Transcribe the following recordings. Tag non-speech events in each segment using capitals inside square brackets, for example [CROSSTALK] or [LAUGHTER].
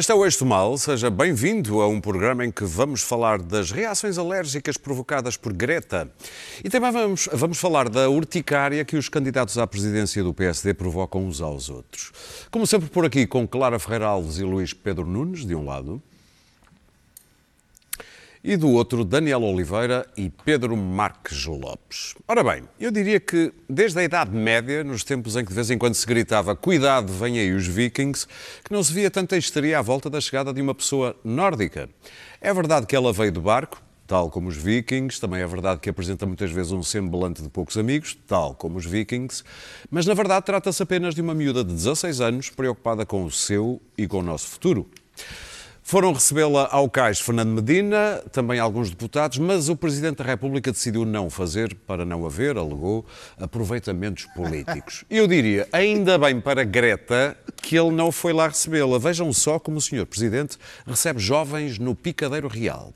Este é o Eixo Mal, seja bem-vindo a um programa em que vamos falar das reações alérgicas provocadas por Greta. E também vamos, vamos falar da urticária que os candidatos à presidência do PSD provocam uns aos outros. Como sempre por aqui, com Clara Ferreira Alves e Luís Pedro Nunes, de um lado e do outro Daniel Oliveira e Pedro Marques Lopes. Ora bem, eu diria que desde a Idade Média, nos tempos em que de vez em quando se gritava cuidado, vem aí os vikings, que não se via tanta histeria à volta da chegada de uma pessoa nórdica. É verdade que ela veio de barco, tal como os vikings, também é verdade que apresenta muitas vezes um semblante de poucos amigos, tal como os vikings, mas na verdade trata-se apenas de uma miúda de 16 anos preocupada com o seu e com o nosso futuro. Foram recebê-la ao cais Fernando Medina, também alguns deputados, mas o Presidente da República decidiu não fazer para não haver, alegou, aproveitamentos políticos. [LAUGHS] Eu diria, ainda bem para Greta que ele não foi lá recebê-la. Vejam só como o Sr. Presidente recebe jovens no Picadeiro Real.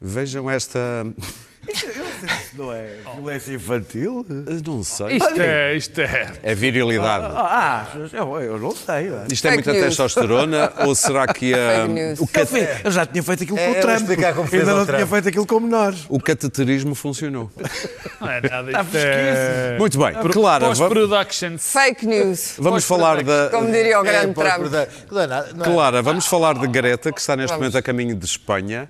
Vejam esta. Não é violência infantil? Não sei. Isto é, isto é. É virilidade. Ah, eu, eu não sei. não é? Isto é Fake muita news. testosterona ou será que a, Fake news. o, Eu, cat- fi- eu já tinha feito aquilo É, com eu o Trump. Ainda não tinha feito aquilo com menores. o cateterismo funcionou? Não é nada. Está Isto é. Muito bem, Clara, vamos, Post-production. Fake news. vamos falar da. Como diria o grande É, pode Trump. é é- Clara, vamos falar de Greta, que está neste Vamos. momento a caminho de Espanha,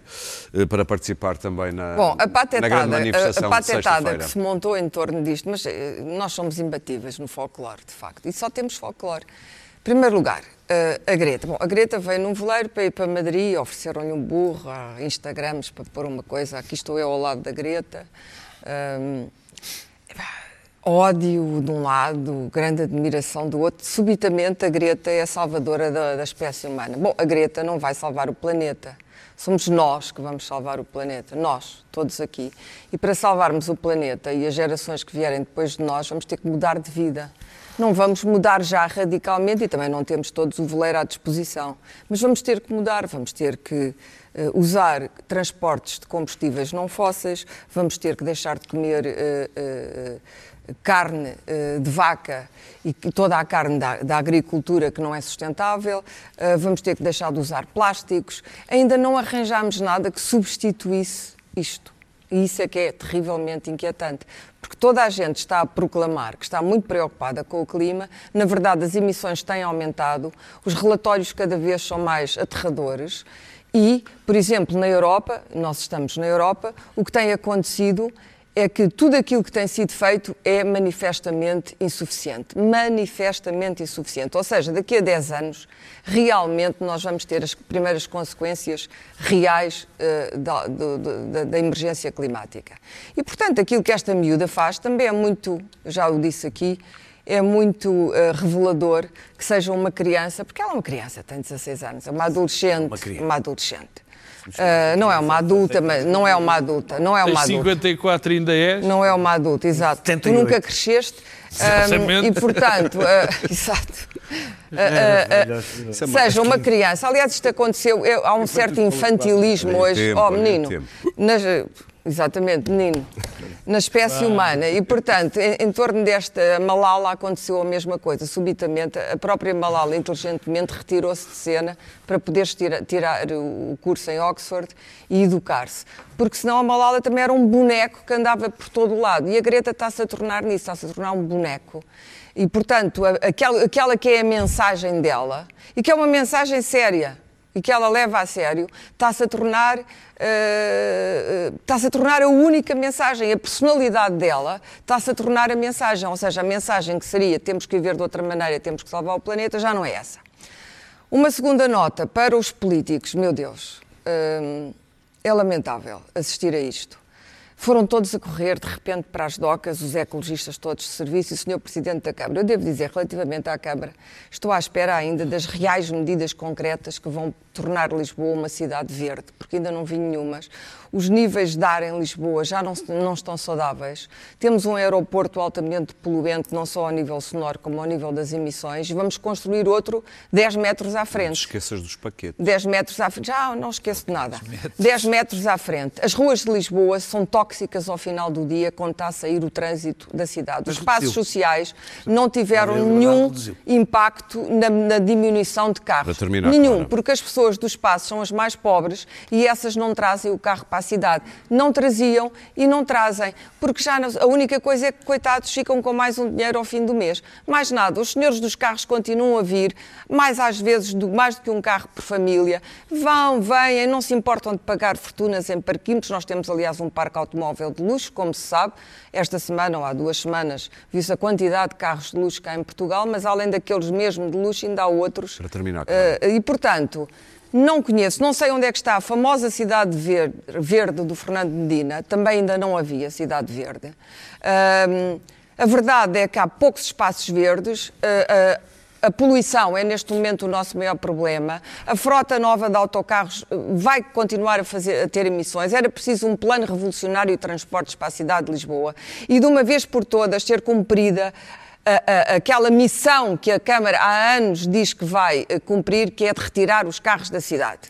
eh, para participar também na, Bom, a na grande a, manifestação a patetada sexta-feira. que se montou em torno disto, mas eh, nós somos imbatíveis no folclore, de facto, e só temos folclore. Em primeiro lugar, eh, a Greta. Bom, a Greta veio num voleiro para ir para Madrid, ofereceram-lhe um burro, Instagrams para pôr uma coisa, aqui estou eu ao lado da Greta. Ahm, ódio de um lado, grande admiração do outro. Subitamente a Greta é a salvadora da, da espécie humana. Bom, a Greta não vai salvar o planeta. Somos nós que vamos salvar o planeta, nós, todos aqui. E para salvarmos o planeta e as gerações que vierem depois de nós, vamos ter que mudar de vida. Não vamos mudar já radicalmente e também não temos todos o voleiro à disposição. Mas vamos ter que mudar, vamos ter que eh, usar transportes de combustíveis não fósseis, vamos ter que deixar de comer eh, eh, carne eh, de vaca e toda a carne da, da agricultura que não é sustentável, eh, vamos ter que deixar de usar plásticos. Ainda não arranjámos nada que substituísse isto. E isso é que é terrivelmente inquietante, porque toda a gente está a proclamar que está muito preocupada com o clima, na verdade as emissões têm aumentado, os relatórios cada vez são mais aterradores e, por exemplo, na Europa, nós estamos na Europa, o que tem acontecido é que tudo aquilo que tem sido feito é manifestamente insuficiente. Manifestamente insuficiente. Ou seja, daqui a 10 anos, realmente nós vamos ter as primeiras consequências reais eh, da, do- da- da emergência climática. E, portanto, aquilo que esta miúda faz também é muito, já o disse aqui, é muito eh, revelador que seja uma criança, porque ela é uma criança, tem 16 anos, é uma adolescente. Uma uma adolescente. Ah, não é uma adulta, mas não é uma adulta, não é uma adulta. 54 ainda és. Não é uma adulta, exato. Tu 78. nunca cresceste. Exatamente. ahm, e, portanto, ah, [LAUGHS] exato. Ah, ah, ah, é uma- seja uma criança. Aliás, isto aconteceu. eu- há um certo infantilismo hoje. tempo, oh, menino. nas- exatamente, menino. Na espécie humana. E, portanto, em, em torno desta Malala aconteceu a mesma coisa. Subitamente, a própria Malala, inteligentemente, retirou-se de cena para poder tira- tirar o curso em Oxford e educar-se. Porque senão a Malala também era um boneco que andava por todo o lado. E a Greta está-se a tornar nisso, está-se a tornar um boneco. E, portanto, aquela, aquela que é a mensagem dela, e que é uma mensagem séria, e que ela leva a sério, está-se a tornar eh, está-se a tornar a única mensagem. A personalidade dela está-se a tornar a mensagem. Ou seja, a mensagem que seria temos que viver de outra maneira, temos que salvar o planeta, já não é essa. Uma segunda nota para os políticos, meu Deus, hum, é lamentável assistir a isto. Foram todos a correr, de repente, para as docas, os ecologistas todos de serviço e o Sr. Presidente da Câmara. Eu devo dizer, relativamente à Câmara, estou à espera ainda das reais medidas concretas que vão tornar Lisboa uma cidade verde, porque ainda não vi nenhumas. Os níveis de ar em Lisboa já não, não estão saudáveis. Temos um aeroporto altamente poluente, não só ao nível sonoro, como ao nível das emissões. E vamos construir outro 10 metros à Não te frente. esqueças dos paquetes. 10 metros à frente. Já não esqueço de nada. 10 metros à frente. As ruas de Lisboa são tóxicas ao final do dia quando está a sair o trânsito da cidade. Os espaços sociais não tiveram É nenhum impacto na, na diminuição de carros. Terminar, nenhum, Clara. porque as pessoas do espaço são as mais pobres e essas não trazem o carro para a cidade. Não traziam e não trazem, porque já a única coisa é que, coitados, ficam com mais um dinheiro ao fim do mês. Mais nada, os senhores dos carros continuam a vir, mais às vezes, do, mais do que um carro por família. Vão, vêm, não se importam de pagar fortunas em parquímetros. Nós temos, aliás, um parque automóvel de luxo, como se sabe. Esta semana, ou há duas semanas, viu-se a quantidade de carros de luxo cá em Portugal, mas além daqueles mesmo de luxo, ainda há outros. Para terminar, Clara. Eh, e, portanto, não conheço, não sei onde é que está a famosa Cidade Verde, Verde do Fernando Medina, também ainda não havia Cidade Verde. A verdade é que há poucos espaços verdes. ah, ah, a poluição é neste momento o nosso maior problema. A frota nova de autocarros eh, vai continuar a, fazer, a ter emissões. Era preciso um plano revolucionário de transportes para a cidade de Lisboa e de uma vez por todas ser cumprida a- a- aquela missão que a Câmara há anos diz que vai eh, cumprir, que é de retirar os carros da cidade.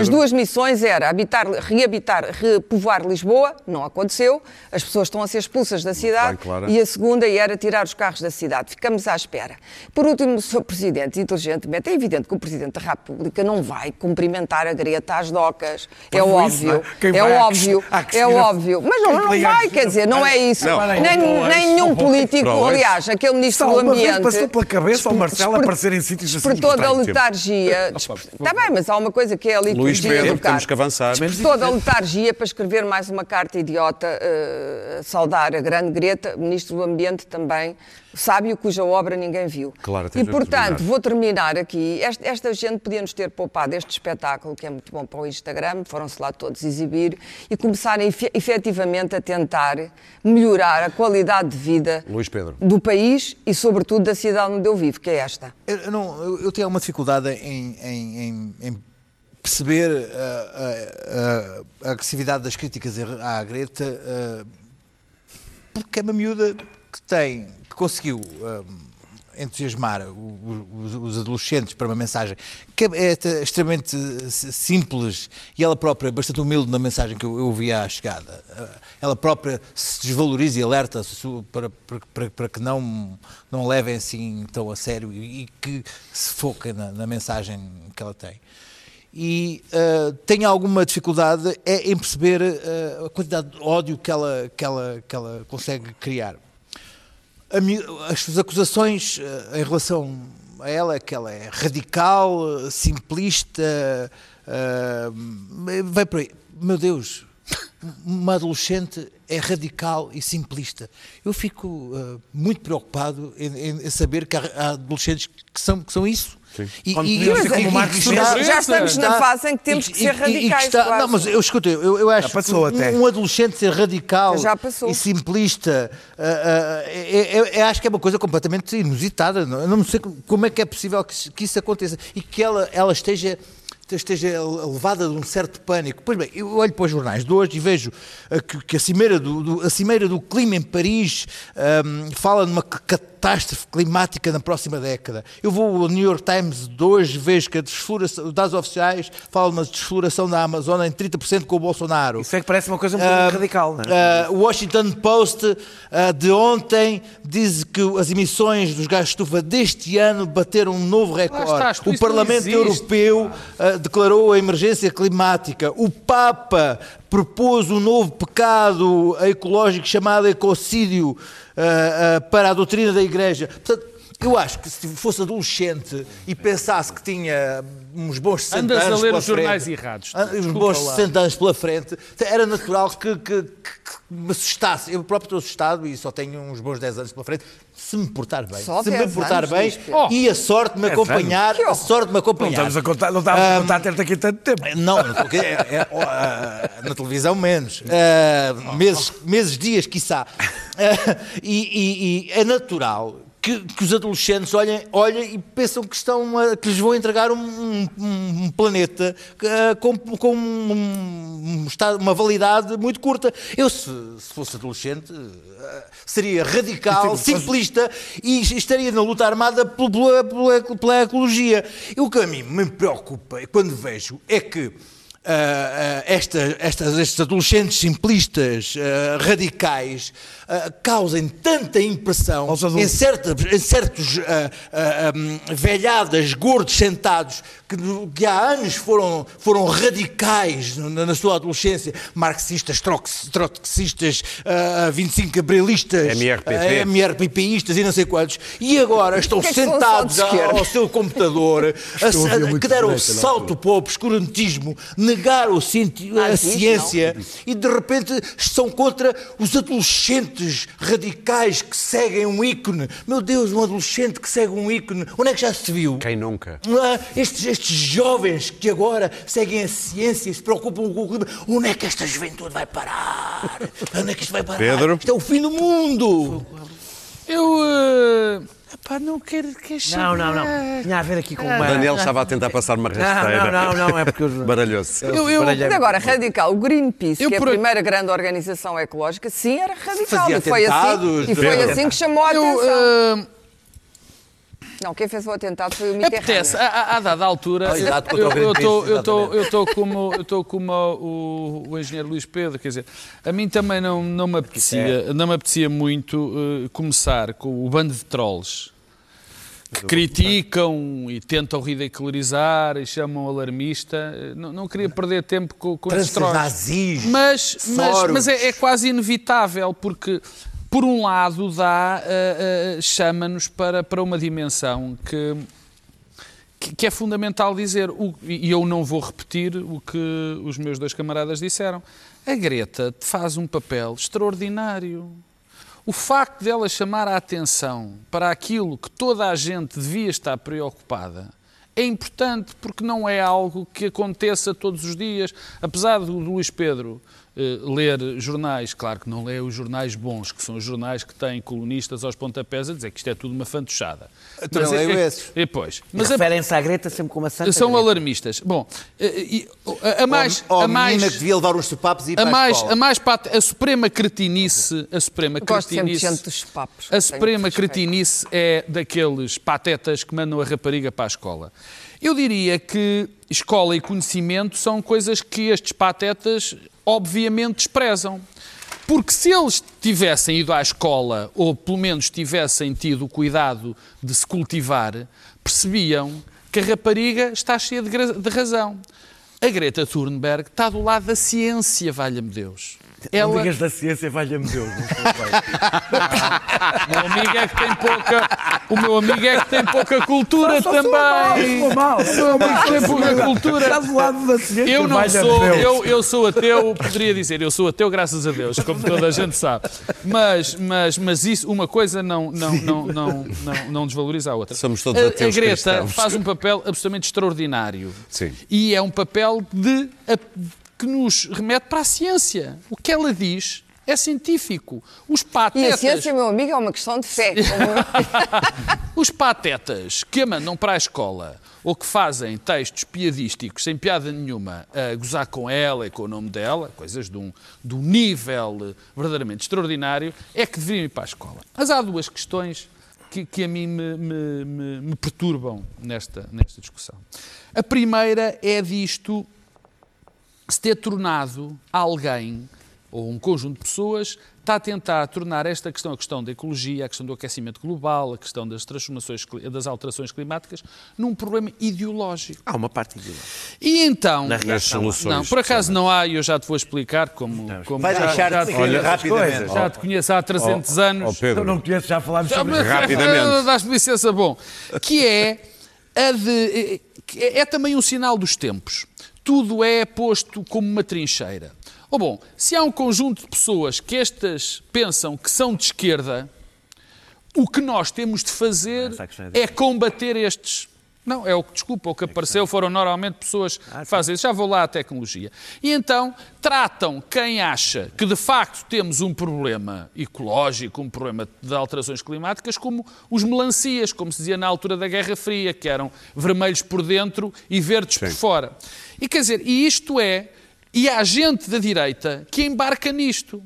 As duas missões era habitar, reabitar, repovoar Lisboa, não aconteceu, as pessoas estão a ser expulsas da cidade, bem, e a segunda era tirar os carros da cidade. Ficamos à espera. Por último, o Sr. Presidente, inteligentemente, é evidente que o Presidente da República não vai cumprimentar a Greta às docas. É Por isso, óbvio, é? É óbvio, é óbvio. Mas não, não vai, quer dizer, não é isso. Não. Nem, Não, nem nenhum político, é aliás, aquele Ministro Só do uma vez Ambiente... passou pela cabeça ao Marcelo aparecer em sítios assim. Despertou da letargia. Está bem, mas há uma coisa que é a Luís Pedro, do temos que avançar. Despertou da letargia para escrever mais uma carta idiota eh, a saudar a grande Greta, Ministro do Ambiente também, sábio cuja obra ninguém viu. Claro, e, portanto, terminar. vou terminar aqui. Esta, esta gente podia-nos ter poupado este espetáculo, que é muito bom para o Instagram, foram-se lá todos exibir, e começarem efe- efetivamente a tentar melhorar a qualidade de vida Luís Pedro. do país e, sobretudo, da cidade onde eu vivo, que é esta. Eu, eu não, eu, eu tenho alguma dificuldade em, em- em- em perceber a, a- a agressividade das críticas à Greta, ah, porque é uma miúda que tem, que conseguiu ah, entusiasmar os, adolescentes para uma mensagem que é extremamente simples e ela própria bastante humilde na mensagem que eu, ouvi à chegada. Ah, Ela própria se desvaloriza e alerta para, para, para, que não, não levem assim tão a sério e, que se foquem na, na mensagem que ela tem. E ah, tenho alguma dificuldade é em perceber ah, a quantidade de ódio que ela, que ela, que ela consegue criar. As acusações eh, em relação a ela é que ela é radical, eh, simplista, eh, vai por aí. Meu Deus, [LAUGHS] uma adolescente é radical e simplista. Eu fico eh, muito preocupado em, em- em saber que há, há adolescentes que são, que são isso. E, e- e- como e- Marcos e- Surpresa. Já estamos na fase em que temos e- que ser e- e- e radicais, está- não, mas eu escuta, eu, eu acho Já passou que até. um, um adolescente ser radical Já passou. e simplista, ah, é- é- é- acho que é uma coisa completamente inusitada. Não, eu não sei como é que é possível que, isso- que isso aconteça e que ela, ela esteja esteja levada de um certo pânico. Pois bem, eu olho para os jornais de hoje e vejo ah, que, que a, cimeira do, do- a cimeira do clima em Paris ahm, fala numa catástrofe climática na próxima década. Eu vou ao New York Times de hoje, vejo que a desfloração, os dados oficiais falam de uma desfloração da Amazônia em 30% com o Bolsonaro. Isso é que parece uma coisa um pouco Ah, radical, não é? ah, o Washington Post ah, de ontem diz que as emissões dos gases de estufa deste ano bateram um novo recorde. estás, o Parlamento Europeu declarou a emergência climática. O Papa propôs um novo pecado ecológico chamado ecocídio ah, ah, para a doutrina da Igreja. Portanto, eu acho que se fosse adolescente e pensasse que tinha uns bons 60 Andas a anos ler pela os jornais frente, errados. ah, Os Desculpa bons lá. 60 anos pela frente, era natural que, que- que- que me assustasse. Eu próprio estou assustado e só tenho uns bons 10 anos pela frente. Se me portar bem, Só se me 10 portar bem. Oh. e a sorte de me 10 acompanhar, a sorte me Não acompanhar. estamos a contar, não estávamos a contar ter-te aqui tanto tempo. Não, não a- é- é- ah, na televisão menos. Ah, meses, meses, dias, quiçá. Ah, e, e- e é natural que, que os adolescentes olhem, olhem e pensam que, estão a- que lhes vão entregar um, um- um planeta ah, com, com um- um uma validade muito curta. Eu, se, se fosse adolescente, ah, seria radical, simplista e estaria na luta armada pela, pela- pela ecologia. E o que a mim me preocupa, quando vejo, é que ah, esta- estas- estes adolescentes simplistas, ah, radicais, causem tanta impressão em, em certos hum, velhadas, gordos sentados, que, que há anos foram, foram radicais na, na sua adolescência, marxistas, trox- trotskistas, ah, 25 abrilistas, MRPP. MRPPistas e não sei quantos, e agora estão é sentados esquerda? ao seu computador, [LAUGHS] a, a que deram na salto para o obscurantismo, negaram o a Ah, isso ciência e de repente são contra os adolescentes radicais que seguem um ícone. Meu Deus, um adolescente que segue um ícone, onde é que já se viu? Quem nunca? Ah, estes, estes jovens que agora seguem a ciência e se preocupam com o clima, onde é que esta juventude vai parar? Onde é que isto vai parar? Pedro? Isto é o fim do mundo! Eu. eh, epá, não quero que Não, não, não. Tinha a ver aqui com uma... Daniel estava a tentar passar uma [LAUGHS] rasteira. não, não, não, é porque eu- [LAUGHS] Baralhou-se. Eu, eu, Baralhei. Mas agora, radical, o Greenpeace, Eu que é a primeira grande organização ecológica, sim, era radical. Fazia e foi assim, e foi assim que chamou a atenção. eu, eh, Não, quem fez o atentado foi o Mitterrand. Apetece, a, a, a dada altura, eu estou Greenpeace, eu estou exatamente. eu estou como eu estou como o, o engenheiro Luís Pedro, quer dizer, a mim também não não me apetecia, não me apetecia muito eh, começar com o bando de trolls que criticam e tentam ridicularizar e chamam alarmista. Eh, Não, não queria perder tempo com, com esses trolls. Mas, mas, mas é, é quase inevitável, porque, por um lado, dá, eh, eh, chama-nos para, para uma dimensão que, que, que é fundamental dizer, o- e eu não vou repetir o que os meus dois camaradas disseram. A Greta faz um papel extraordinário. O facto dela chamar a atenção para aquilo que toda a gente devia estar preocupada é importante porque não é algo que aconteça todos os dias. Apesar do Luís Pedro ler jornais, claro que não lê os jornais bons, que são os jornais que têm colunistas aos pontapés a dizer que isto é tudo uma fantochada. Então Mas leio é, é, esses. é, pois. Mas a- referem-se à Greta sempre como uma santa são Greta. alarmistas. Bom, eh, e- a, a mais... ou, ou a a menina mais que devia levar uns sopapos e ir a para mais, a escola. a mais pat- a suprema cretinice, a suprema Gosto cretinice, gente dos papos. a suprema cretinice é daqueles patetas que mandam a rapariga para a escola. Eu diria que escola e conhecimento são coisas que estes patetas obviamente desprezam. Porque se eles tivessem ido à escola, ou pelo menos tivessem tido o cuidado de se cultivar, percebiam que a rapariga está cheia de, de razão. A Greta Thunberg está do lado da ciência, valha-me Deus. Não Ela, digas da ciência, valha-me Deus. não meu amigo é [LAUGHS] que tem pouca, o meu amigo é que tem pouca cultura Só sou também. mal, sou mal. O meu amigo tem pouca cultura. Eu não sou, eu, eu sou ateu, poderia dizer, eu sou ateu graças a Deus, como toda a gente sabe. Mas, mas, mas isso, uma coisa não, não, não, não, não, não desvaloriza a outra. Somos todos a, ateus a Greta cristãos. faz um papel absolutamente extraordinário. Sim. E é um papel de, a- que nos remete para a ciência. O que ela diz é científico. Os E a patetas... ciência, meu amigo, é uma questão de fé. [LAUGHS] Como- Os patetas que a mandam para a escola ou que fazem textos piadísticos sem piada nenhuma a gozar com ela e com o nome dela, coisas de um, de um nível verdadeiramente extraordinário, é que deveriam ir para a escola. Mas há duas questões que, que a mim me, me- me- me perturbam nesta, nesta discussão. A primeira é disto se ter tornado alguém ou um conjunto de pessoas está a tentar tornar esta questão, a questão da ecologia, a questão do aquecimento global, a questão das transformações, das alterações climáticas, num problema ideológico. Há uma parte ideológica. E então, Na Nas reação. soluções. não, por acaso não há, e eu já te vou explicar como, como Vai já, deixar já de te ser conheço, rapidamente. já te conheço há 300 anos. Ó Eu não conheço, já falámos sobre isso. Rapidamente. [LAUGHS] Dás-me licença, bom. Que é, a de, que é, é também um sinal dos tempos. Tudo é posto como uma trincheira. Ou bom, se há um conjunto de pessoas que estas pensam que são de esquerda, o que nós temos de fazer questão é é combater estes. Não, é o que, desculpa, o que apareceu foram normalmente pessoas que fazem isso. Já vou lá à tecnologia. E então tratam quem acha que de facto temos um problema ecológico, um problema de alterações climáticas, como os melancias, como se dizia na altura da Guerra Fria, que eram vermelhos por dentro e verdes por fora. E quer dizer, e isto é, e há gente da direita que embarca nisto.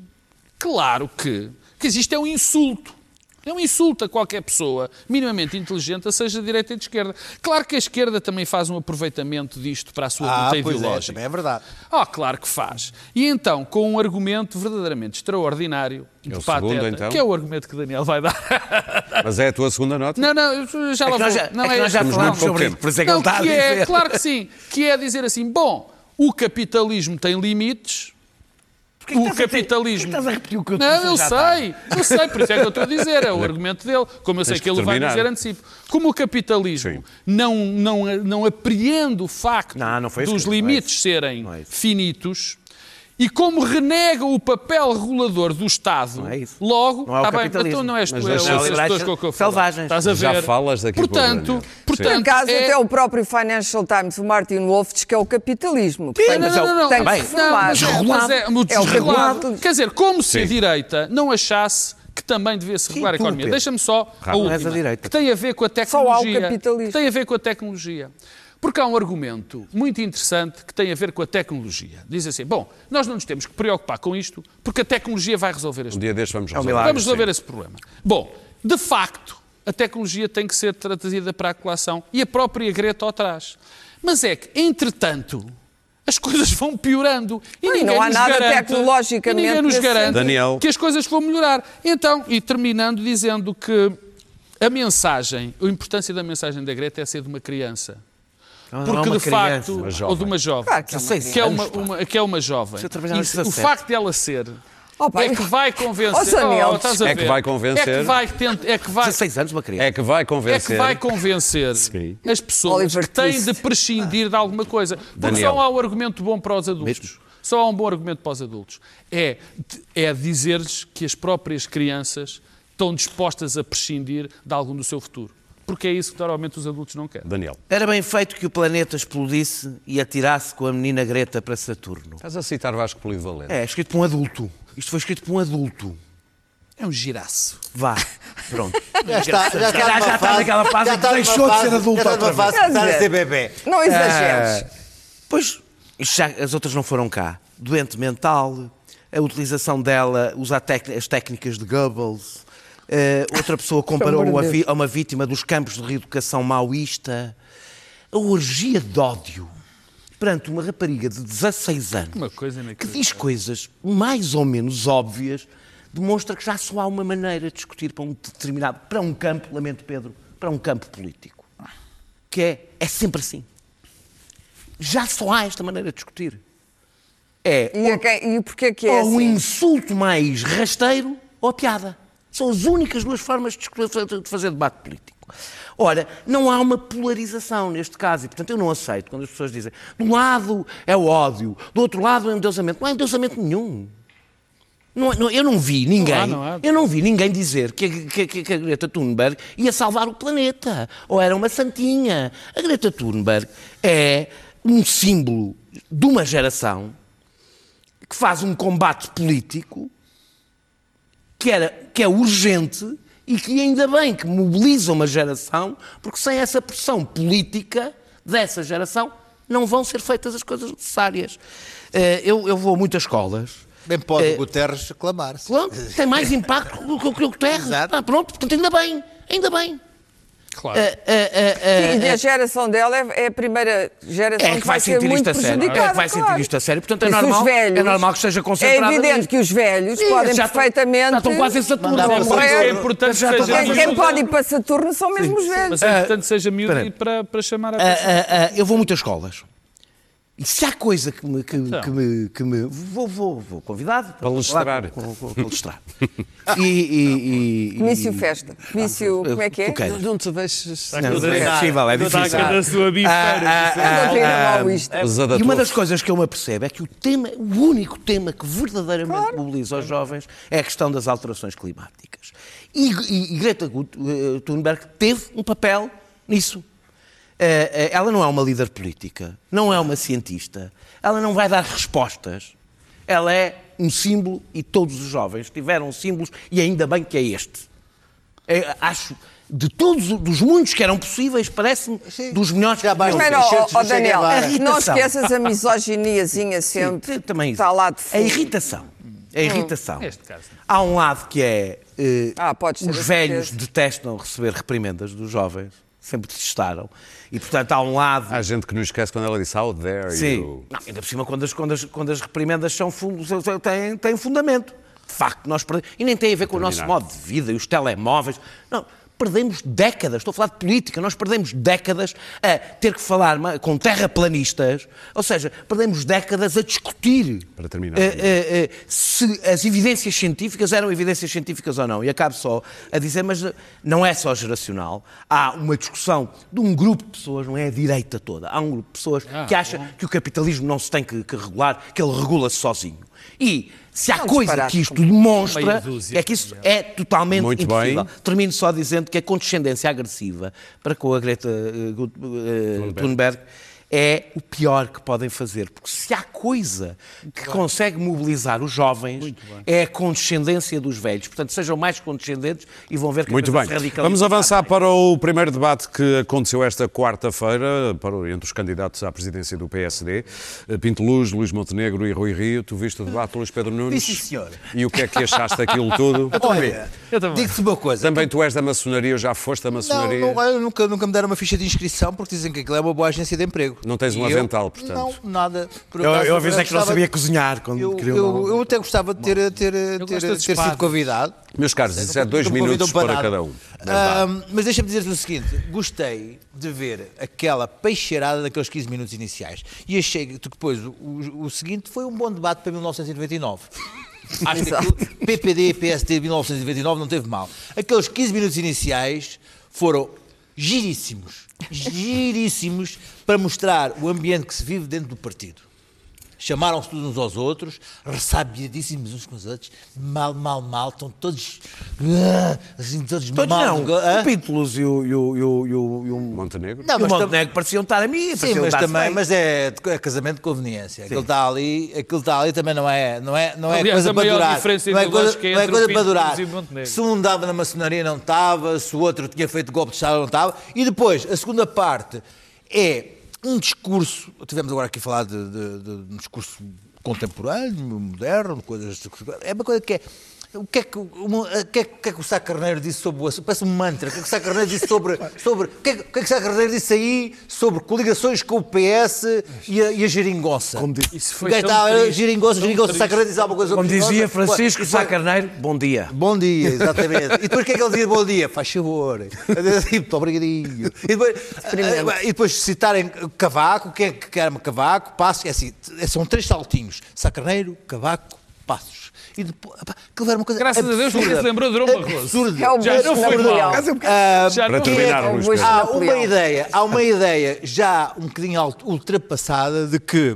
Claro que, que isto é um insulto. É um insulto a qualquer pessoa minimamente inteligente, seja de direita ou de esquerda. Claro que a esquerda também faz um aproveitamento disto para a sua Ah, luta pois é, ideológica. também é verdade. Ah, claro que faz. E então, com um argumento verdadeiramente extraordinário, É o pateta, segundo, então? que é o argumento que Daniel vai dar. [LAUGHS] Mas é a tua segunda nota? Não, não, eu já É lá que nós vou. já, não é que nós já falámos não. sobre isso, por isso é que Não, ele está a que é, dizer. claro que sim, que é dizer assim, bom, o capitalismo tem limites, Porquê o a capitalismo... estás a repetir o que eu Não, eu sei, eu sei, por isso é que eu estou a dizer, é o [LAUGHS] argumento dele, como eu sei Tens que que ele vai dizer antecipo. Como o capitalismo Sim. não, não, não apreende o facto Não, não foi isso dos é limites isso. serem Não é isso. finitos, e como renega o papel regulador do Estado, Não é isso. logo, Não é o tá bem, então não és tu, Mas é que falo. selvagens. Estás a Já ver? falas daqui a portanto. Sim. Por portanto, acaso, é- até o próprio Financial Times, o Martin Wolf, diz que é o capitalismo. que tem- não, não, não, não, tem que bem, se não, reformar. mas, é- mas é, o desregulado. Quer dizer, como se a direita não achasse que também devia-se regular a economia. Deixa-me só a Não és última, a direita. que tem a ver com a Só há o tecnologia. capitalismo. Que tem a ver com a tecnologia. Porque há um argumento muito interessante que tem a ver com a tecnologia. Diz assim, bom, nós não nos temos que preocupar com isto porque a tecnologia vai resolver este Um dia destes vamos um resolver. milagre. Vamos resolver esse problema. Bom, de facto, a tecnologia tem que ser traduzida para a colação e a própria Greta o traz. Mas é que, entretanto, as coisas vão piorando e Não, e ninguém não há nos nada garante, tecnologicamente ninguém nos garante. Daniel. que as coisas vão melhorar. Então, e terminando dizendo que a mensagem, a importância da mensagem da Greta é ser de uma criança. Não, não é Porque, de criança. facto, ou de uma jovem, Claro que é uma que é uma, uma- que é uma jovem. Nos o 17. facto dela ser Oh, é que vai convencer. Oh, a É que vai convencer. É que vai, tent- é que vai, 16 anos, uma criança. É que vai é convencer. que vai convencer Sim. as pessoas Oliver que têm Twist. de prescindir de alguma coisa. Porque Daniel. só há um argumento bom para os adultos. Mesmo? Só há um bom argumento para os adultos. É, é dizer-lhes que as próprias crianças estão dispostas a prescindir de algum do seu futuro. Porque é isso que normalmente os adultos não querem. Daniel, Era bem feito que o planeta explodisse e atirasse com a menina Greta para Saturno. estás a citar Vasco Polivalente. É, escrito por um adulto. Isto foi escrito por um adulto. É um giraço. Vá, [LAUGHS] pronto. Já está, já está, numa já está naquela fase já que está deixou numa de ser fase- adulto já está outra fase vez. a ser bebê. Não exageres. Ah, pois, isto já- as outras não foram cá. Doente mental, a utilização dela, usar as técnicas de Goebbels. Eh, outra pessoa [LAUGHS] comparou amor de a, a uma vítima dos campos de reeducação maoísta. A orgia de ódio perante uma rapariga de 16 anos Uma coisa que diz coisas mais ou menos óbvias, demonstra que já só há uma maneira de discutir para um determinado, para um campo, lamento Pedro, para um campo político. Que é, é sempre assim. Já só há esta maneira de discutir. É E, a quem- e porquê que é ou um assim? insulto mais rasteiro ou a piada. São as únicas duas formas de fazer debate político. Ora, não há uma polarização neste caso, e portanto eu não aceito quando as pessoas dizem de um lado é o ódio, do outro lado é o endeusamento. Não há endeusamento nenhum. Não- não- eu não vi ninguém, Não há, não há. eu não vi ninguém dizer que, a- que, que- que a Greta Thunberg ia salvar o planeta, ou era uma santinha. A Greta Thunberg é um símbolo de uma geração que faz um combate político que, era, que é urgente e que ainda bem que mobiliza uma geração, porque sem essa pressão política dessa geração não vão ser feitas as coisas necessárias. Eh, Eu, eu vou a muitas escolas. Bem pode Eh, Guterres reclamar-se. Claro, tem mais [LAUGHS] impacto do que o que o Guterres. Exato. Ah, pronto, portanto, ainda bem, ainda bem. Claro. Eh, E a geração dela é, é a primeira geração É que vai ser sentir muito isto a sério. prejudicada. É que vai sentir claro. isto a sério. Portanto, é normal- os velhos- é normal que esteja concentrada É evidente que os velhos Sim, podem já perfeitamente. já estão quase em Saturno. Saturno. é importante que seja Quem, em quem pode ir para Saturno são mesmo os velhos. Mas é importante que seja miúdo e para, para chamar a Ah, atenção. ah, ah, eu vou a muitas escolas. E se há coisa que me. Que, Então. que me, que me vou, vou, vou convidado para Palestrar. palestrar. e, e, e, Comício festa. Comício, como é que é? Queiras. Não te deixes. Não, é possível, é difícil. da sua bifeira. Ah, ah, Não tem ah, E uma das coisas que eu me apercebo é que o tema, o único tema que verdadeiramente mobiliza os jovens é a questão das alterações climáticas. E, e- e Greta eh, Thunberg teve um papel nisso. Eh, eh, ela não é uma líder política, não é uma cientista, ela não vai dar respostas. Ela é um símbolo e todos os jovens tiveram símbolos e ainda bem que é este. É, acho, de todos, os- dos muitos que eram possíveis, parece-me dos melhores Já que Mas ser. não, não chega Daniel. A não irritação. esqueças a misoginiazinha sempre. Sim, também isso. Está lá de A fundo. irritação. A irritação. Neste caso. Há um lado que é eh, Ah, pode ser os a velhos certeza. detestam receber reprimendas dos jovens, sempre detestaram. E, portanto, há um lado... Há gente que não esquece quando ela disse How dare Sim. you. Não, ainda por cima, quando as, quando as, quando as reprimendas são têm, têm fundamento. De facto, nós perdemos. E nem tem a ver com o nosso Terminar. modo de vida e os telemóveis. Não. Perdemos décadas, estou a falar de política, nós perdemos décadas a ter que falar com terraplanistas, ou seja, perdemos décadas a discutir Para terminar. eh, eh, eh, se as evidências científicas eram evidências científicas ou não. E acabo só a dizer, mas não é só geracional. Há uma discussão de um grupo de pessoas, não é a direita toda. Há um grupo de pessoas Ah, que acha que o capitalismo não se tem que, que regular, que ele regula-se sozinho. E se há É um coisa que isto demonstra, é que isso é totalmente Muito impossível. bem. Termino só dizendo que a condescendência agressiva para com a Greta Gut- eh, Thunberg é o pior que podem fazer. Porque se há coisa que consegue mobilizar os jovens, é a condescendência dos velhos. Portanto, sejam mais condescendentes e vão ver que a Muito coisa bem. se radicaliza. Vamos avançar para o primeiro debate que aconteceu esta quarta-feira entre os candidatos à presidência do PSD, eh, Pinto Luz, Luís Montenegro e Rui Rio. Tu viste o debate, Luís Pedro Nunes? Sim, senhor. E o que é que achaste daquilo tudo? [LAUGHS] Olha, Eu também. digo-te uma coisa. Também tu és da maçonaria, ou já foste da Não, maçonaria? não, olha, nunca, nunca me deram uma ficha de inscrição porque dizem que aquilo é uma boa agência de emprego. Não tens um eu- avental, portanto. Não, nada. Por Eu, acaso, eu avisei que não sabia cozinhar quando Eu, queriam eu, eu até gostava de ter, ter, ter, ter, sido convidado. Meus caros, isso é dois minutos para nada. cada um. Ahm, mas deixa-me dizer-te o seguinte: gostei de ver aquela peixeirada daqueles 15 minutos iniciais. E achei que depois o, o- seguinte foi um bom debate para 1999. Acho que aquilo, PPD e PSD de 1929 não teve mal. Aqueles 15 minutos iniciais foram giríssimos, giríssimos para mostrar o ambiente que se vive dentro do partido. Chamaram-se todos uns aos outros, ressabiadíssimos uns com os outros, mal, mal, mal, estão todos ah, assim, todos Todos mal. não. ah? O Píntulos e o, e o, e o, e o, e o- Montenegro? Não, e o mas tam- Montenegro pareciam estar a mim. Sim, mas também, mas é, é casamento de conveniência. Aquilo está ali, aquilo está ali também não é, não é, não é Aliás, coisa a para durar. diferença não é coisa, é não é entre coisa o para durar. e o Montenegro. Se um dava na maçonaria não estava, se o outro tinha feito golpe de Estado não estava. E depois, a segunda parte é um discurso, tivemos agora aqui a falar de, de- de um discurso contemporâneo, moderno, coisas, é uma coisa que é o que é que, o- o que, é, que- o que é que o Sá Carneiro disse sobre o assunto? Parece um mantra. O que é que o Sá Carneiro disse sobre. [LAUGHS] sobre o, que é, que- o que é que o Sá Carneiro disse aí sobre coligações com o PS e a, e a geringonça? Como diz- Isso O foi gajo tão está a triste, geringonça, o Sá. Carneiro diz alguma coisa sobre Como dizia. Francisco Sá depois- Carneiro, bom dia. Bom dia, exatamente. E depois o que é que ele dizia bom dia? Faz favor. Muito obrigadinho. E depois, e depois citarem Cavaco, quem é que quer Cavaco, Passos, é assim, são três saltinhos. Sacarneiro, Cavaco, Passos. E depois, pá, que levar uma coisa Graças a Deus absurda, ninguém se lembrou de Dom Barroso. absurda. É o Já não foi Napoleão. mal. Ah, Já Para não terminar, é. Há uma ideia, há uma ideia já um bocadinho ultrapassada de que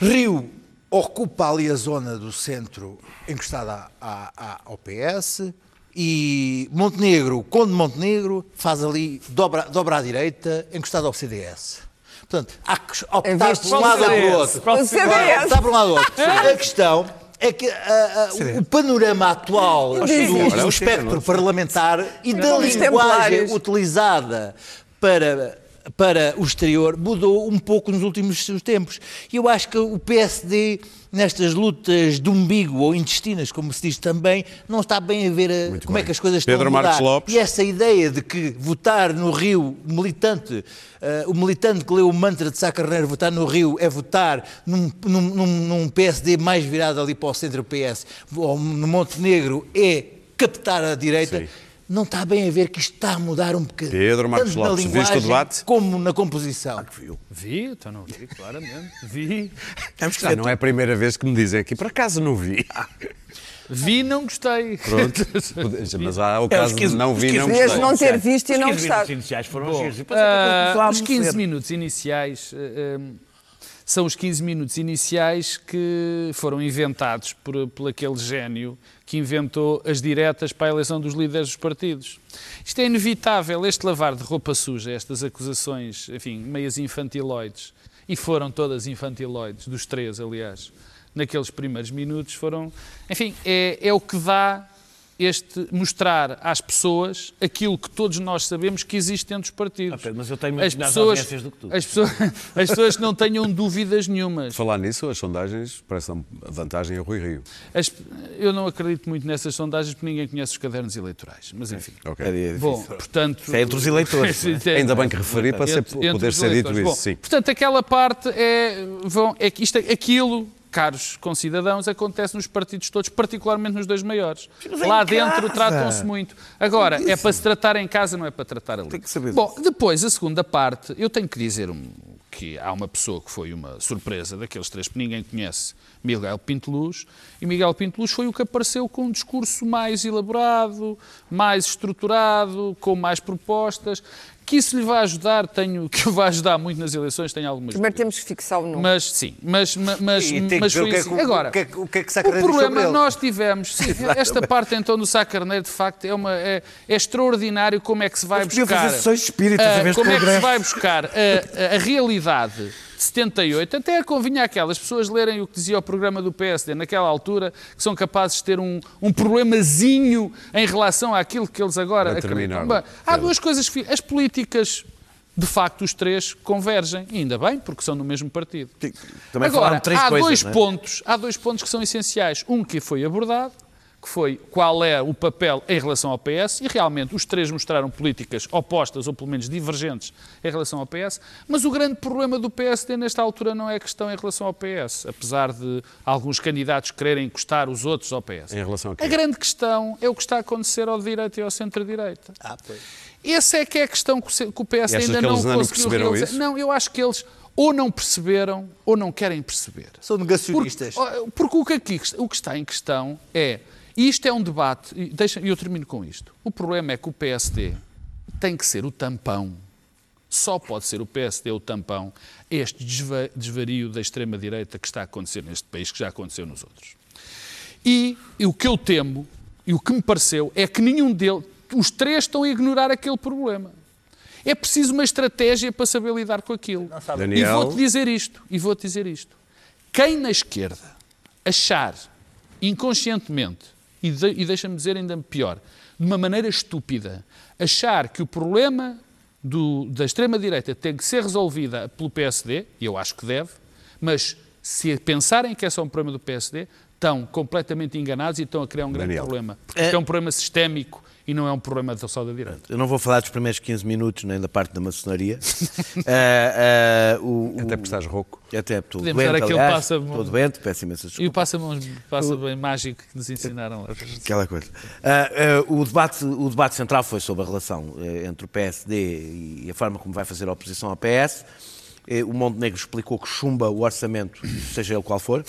Rio ocupa ali a zona do centro encostada à- à- ao PS e Montenegro, Conde Montenegro, faz ali, dobra, dobra à direita, encostado ao CDS. Portanto, há que optar por de um lado ou outro. Qual O que optar por um lado ou outro. [LAUGHS] A questão é que ah, ah, o panorama atual do, dizia. do espectro parlamentar e da linguagem utilizada para, para o exterior mudou um pouco nos últimos tempos. E eu acho que o PSD, nestas lutas de umbigo ou intestinas, como se diz também, não está bem a ver a- como é bem. que as coisas Pedro estão a mudar. Marcos Lopes. E essa ideia de que votar no Rio, militante, eh, o militante que leu o mantra de Sá Carneiro, votar no Rio é votar num, num, num- num PSD mais virado ali para o centro-PS, ou no Montenegro é captar a direita. Sim. Não está bem a ver que isto está a mudar um bocadinho. Pedro Marcos tanto na Lopes, viste o linguagem debate? Como na composição. Vi, então não vi, claramente. Vi. Que Ah, não é a primeira vez que me dizem aqui, por acaso não vi. Vi e não gostei. Pronto. [LAUGHS] Mas há o É, caso os de 15 não os vi, 15 não gostei. não ter visto e Os não 15 gostar. minutos iniciais foram Ah, é que começou a os 15 amolecer. minutos iniciais eh, eh, são os 15 minutos iniciais que foram inventados por, por aquele gênio que inventou as diretas para a eleição dos líderes dos partidos. Isto é inevitável, este lavar de roupa suja, estas acusações, enfim, meias infantiloides, e foram todas infantiloides, dos três, aliás, naqueles primeiros minutos, foram. Enfim, é, é o que dá este mostrar às pessoas aquilo que todos nós sabemos que existe entre os partidos. Ah, Pedro, mas eu tenho as pessoas, audiências do que tu. As pessoas, [LAUGHS] as pessoas que não tenham dúvidas nenhumas. Falar nisso, as sondagens parecem vantagem a Rui Rio. As- eu não acredito muito nessas sondagens porque ninguém conhece os cadernos eleitorais. Mas enfim. Ok. É. Bom, portanto. É entre os eleitores, [LAUGHS] não é? Ainda bem que referi para ser- Entre- entre poder ser dito eleitores. isso, Bom, sim. Portanto, aquela parte é, vão, é que isto, aquilo, caros concidadãos, acontece nos partidos todos, particularmente nos dois maiores. Lá dentro tratam-se muito. Agora, é para se tratar em casa, não é para tratar ali. Tem que saber Bom, depois, a segunda parte, eu tenho que dizer um- que há uma pessoa que foi uma surpresa daqueles três que ninguém conhece, Miguel Pinto Luz, e Miguel Pinto Luz foi o que apareceu com um discurso mais elaborado, mais estruturado, com mais propostas, que isso lhe vai ajudar, tenho, [LAUGHS] que vai ajudar muito nas eleições, tenho algumas Primeiro dúvidas. temos que fixar o número. Mas sim, mas, mas, mas, mas foi que é assim. que- Agora, o que é que- o que é que o sobre problema ele. nós tivemos, sim, [LAUGHS] esta parte então do Sá Carneiro, de facto, é, uma, é, é extraordinário como é que se vai Mas buscar. fazer espíritas vez de como é que se vai buscar a, a- a realidade de 78, até convinha aquelas pessoas lerem o que dizia o programa do PSD naquela altura, que são capazes de ter um, um problemazinho em relação àquilo que eles agora acreditam. Bem, há duas coisas as políticas de facto os três convergem, e ainda bem, porque são no mesmo partido. Também Agora, há coisas, dois é? pontos, há dois pontos que são essenciais. Um que foi abordado, que foi qual é o papel em relação ao PS, e realmente os três mostraram políticas opostas, ou pelo menos divergentes, em relação ao PS, mas o grande problema do PSD nesta altura não é a questão em relação ao PS, apesar de alguns candidatos quererem encostar os outros ao PS. Em relação a quê? A grande questão é o que está a acontecer ao direita e ao centro-direita. Essa é que é a questão que o PS E ainda que não eles ainda não conseguiu realizar. isso? Não, eu acho que eles ou não perceberam ou não querem perceber. São negacionistas. Porque, porque o, que aqui, o que está em questão é, e isto é um debate, e deixa- e eu termino com isto, o problema é que o PSD tem que ser o tampão, só pode ser o PSD o tampão, a este desva- desvario da extrema-direita que está a acontecer neste país, que já aconteceu nos outros. E, e o que eu temo, e o que me pareceu, é que nenhum deles, os três estão a ignorar aquele problema. É preciso uma estratégia para saber lidar com aquilo. E Daniel. vou-te dizer isto, e vou-te dizer isto. Quem na esquerda achar inconscientemente, e, de- e deixa-me dizer ainda pior, de uma maneira estúpida, achar que o problema do- da extrema-direita tem que ser resolvida pelo PSD, e eu acho que deve, mas se pensarem que é só um problema do PSD, estão completamente enganados e estão a criar um grande Daniel. problema. Porque é um problema sistémico e não é um problema só da direita. Eu não vou falar dos primeiros 15 minutos, nem da parte da maçonaria. [LAUGHS] Ah, ah, o- Até porque estás rouco. Até estou Podemos doente, aquele aliás, passa- estou doente, peço imensas E o desculpas. passa-mãos passa bem mágico que nos ensinaram lá. Aquela coisa. Ah, o, debate, o debate central foi sobre a relação entre o PSD e a forma como vai fazer a oposição ao PS. O Montenegro explicou que chumba o orçamento, seja ele qual for,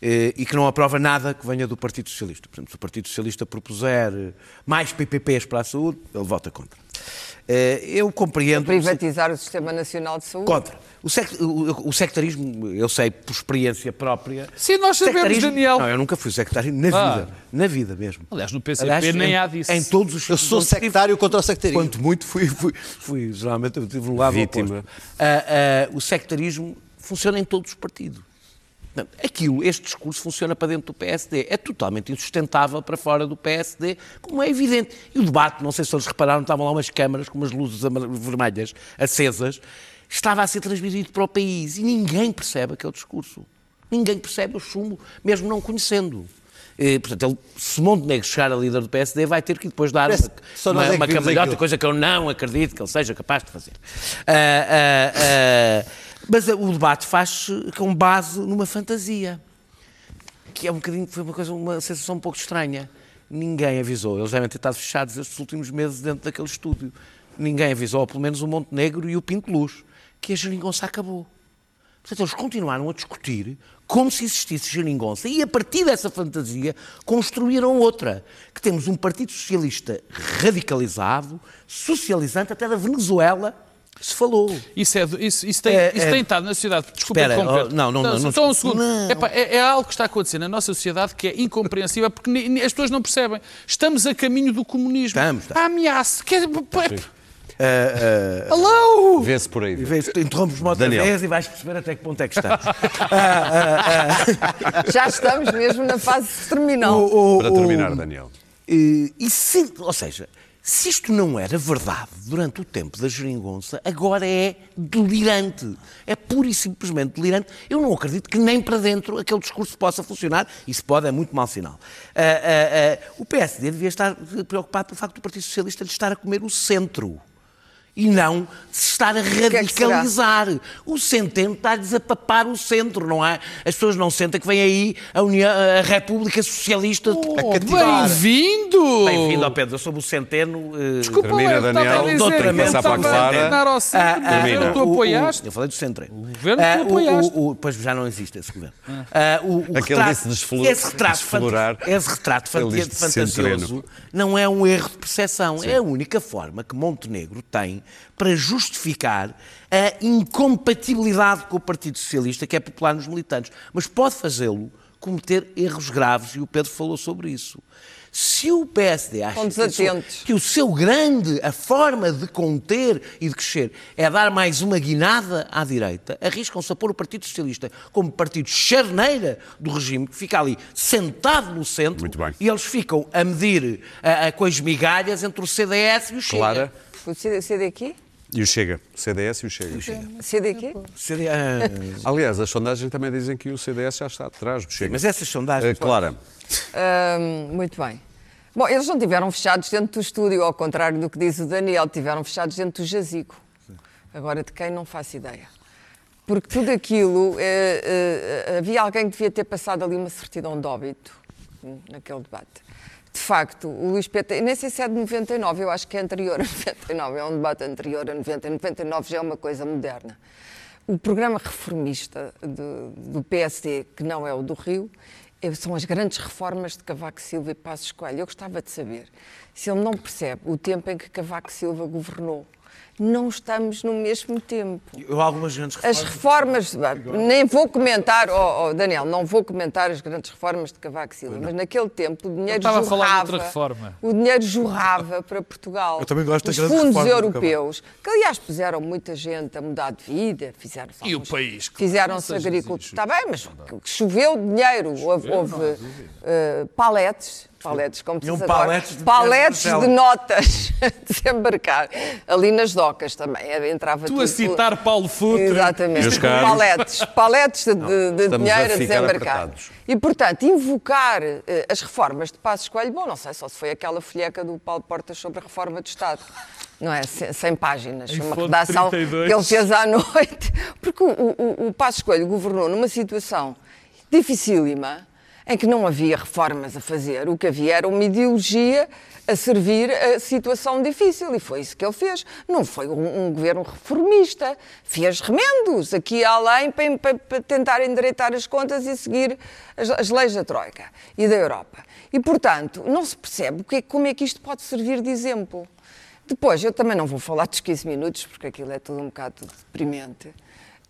e que não aprova nada que venha do Partido Socialista. Por exemplo, se o Partido Socialista propuser eh, mais PPPs para a saúde, ele vota contra. Eh, Eu compreendo. Privatizar o Sistema Nacional de Saúde. Contra. O, sect- o- o sectarismo, eu sei por experiência própria. Sim, nós sabemos, Daniel. Não, eu nunca fui sectário na Ah. vida. Na vida mesmo. Aliás, no PCP nem em, há disso. Em todos os Eu sou sectário contra o sectarismo. Quanto muito fui, fui, fui geralmente eu tive no lado Vítima. oposto. Ah, ah, o sectarismo funciona em todos os partidos. Portanto, Aquilo, este discurso funciona para dentro do PSD. É totalmente insustentável para fora do PSD, como é evidente. E o debate, não sei se eles repararam, estavam lá umas câmaras com umas luzes vermelhas acesas, estava a ser transmitido para o país e ninguém percebe aquele discurso. Ninguém percebe o chumbo, mesmo não conhecendo. Eh, portanto, ele, se Montenegro chegar a líder do PSD, vai ter que depois dar Parece uma, uma, é uma cambalhota, coisa que eu não acredito que ele seja capaz de fazer. Ah, ah, ah, mas o debate faz-se com base numa fantasia, que é um bocadinho, foi uma coisa, uma sensação um pouco estranha. Ninguém avisou, eles devem ter estado fechados estes últimos meses dentro daquele estúdio. Ninguém avisou, ou pelo menos o Montenegro e o Pinto Luz, que a geringonça acabou. Portanto, eles continuaram a discutir como se existisse geringonça e, a partir dessa fantasia, construíram outra. Que temos um Partido Socialista radicalizado, socializante, até da Venezuela se falou. Isso, é, isso, isso, tem, É, isso é- tem estado na sociedade. Desculpa, Espera, oh, não, não, não, não, Só um segundo. Epá, é, é algo que está a acontecer na nossa sociedade que é incompreensível porque ni- ni- as pessoas não percebem. Estamos a caminho do comunismo. Estamos, estamos. Há ameaça. Quer, Ah, ah, Alô! Vê-se por aí. e interrompes-me outra Daniel. vez e vais perceber até que ponto é que estamos. [LAUGHS] Já estamos mesmo na fase terminal. O- o- Para o- terminar, Daniel. E, e se, ou seja, se isto não era verdade durante o tempo da geringonça, agora é delirante. É pura e simplesmente delirante. Eu não acredito que nem para dentro aquele discurso possa funcionar. Isso pode, é muito mau sinal. Ah, ah, ah, o PSD devia estar preocupado pelo facto do Partido Socialista lhe estar a comer o centro. E não se estar a é que radicalizar. O Centeno está-lhes a papar o centro, não é? As pessoas não sentem que vem aí a, União, a República Socialista a Oh, cativar. Bem-vindo! Bem-vindo ao Pedro. Eu sou o Centeno. eh, Desculpa, Termina, eu Daniel. Doutoramento, para a Clara. ao centro, Ah, ah, tu o- o- apoiaste. eu falei do centro. O governo tu apoiaste. O, o, pois já não existe esse governo. Ah, o, o Aquele retrato- disse desflu- esse retrato, desflorar. fant- esse retrato de fantasioso centreno. não é um erro de percepção. É a única forma que Montenegro tem para justificar a incompatibilidade com o Partido Socialista, que é popular nos militantes. Mas pode fazê-lo cometer erros graves, e o Pedro falou sobre isso. Se o PSD acha que o seu grande, a forma de conter e de crescer é dar mais uma guinada à direita, arriscam-se a pôr o Partido Socialista como partido charneira do regime, que fica ali sentado no centro Muito bem. e eles ficam a medir a, a, com as migalhas entre o CDS e o Chega. Clara O CD, CDQ? e o Chega. O CDS e o Chega. CDQ? CD, ah, [LAUGHS] Aliás, as sondagens também dizem que o CDS já está atrás do Chega. mas essas sondagens... Eh, Clara, Hum, muito bem. Bom, eles não tiveram fechados dentro do estúdio, ao contrário do que diz o Daniel, tiveram fechados dentro do jazigo. Agora, de quem não faço ideia. Porque tudo aquilo, eh, eh, havia alguém que devia ter passado ali uma certidão de óbito hum, naquele debate. De facto, o Luís PT, nem sei se é de 99, eu acho que é anterior a 99, é um debate anterior a 90, 99 já é uma coisa moderna. O programa reformista do, do PSD, que não é o do Rio, eh, são as grandes reformas de Cavaco Silva e Passos Coelho. Eu gostava de saber se ele não percebe o tempo em que Cavaco Silva governou. Não estamos no mesmo tempo. Eu, algumas grandes As reformas, nem vou comentar, oh, oh, Daniel, não vou comentar as grandes reformas de Cavaco Silva, mas naquele tempo o dinheiro estava a falar de jorrava, outra reforma. o dinheiro jorrava para Portugal. Eu também gosto da grande fundos europeus, que aliás puseram muita gente a mudar de vida, fizeram E o país? Claro, Fizeram-se isso. Está bem, mas choveu dinheiro. Houve, houve eh, paletes, paletes, como Tinham diz agora, paletes de paletes de céu. notas [LAUGHS] a desembarcar. Ali nas docas também. eh, Entrava Tu tudo- a citar Paulo Futre. Exatamente. Paletes, paletes de, de- de a dinheiro a, ficar desembarcar. apertados. E, portanto, invocar eh, as reformas de Passos Coelho, bom, não sei só se foi aquela folheca do Paulo Portas sobre a reforma do Estado. Não é? Se- 100 páginas. Em Foi uma redação 32. que ele fez à [LAUGHS] noite. Porque o, o, o Passos Coelho governou numa situação dificílima, em que não havia reformas a fazer. O que havia era uma ideologia a servir a situação difícil. E foi isso que ele fez. Não foi um, um governo reformista. Fez remendos aqui e além para, para- para tentar endireitar as contas e seguir as, as leis da Troika e da Europa. E, portanto, não se percebe que é- como é que isto pode servir de exemplo. Depois, eu também não vou falar dos 15 minutos, porque aquilo é tudo um bocado deprimente.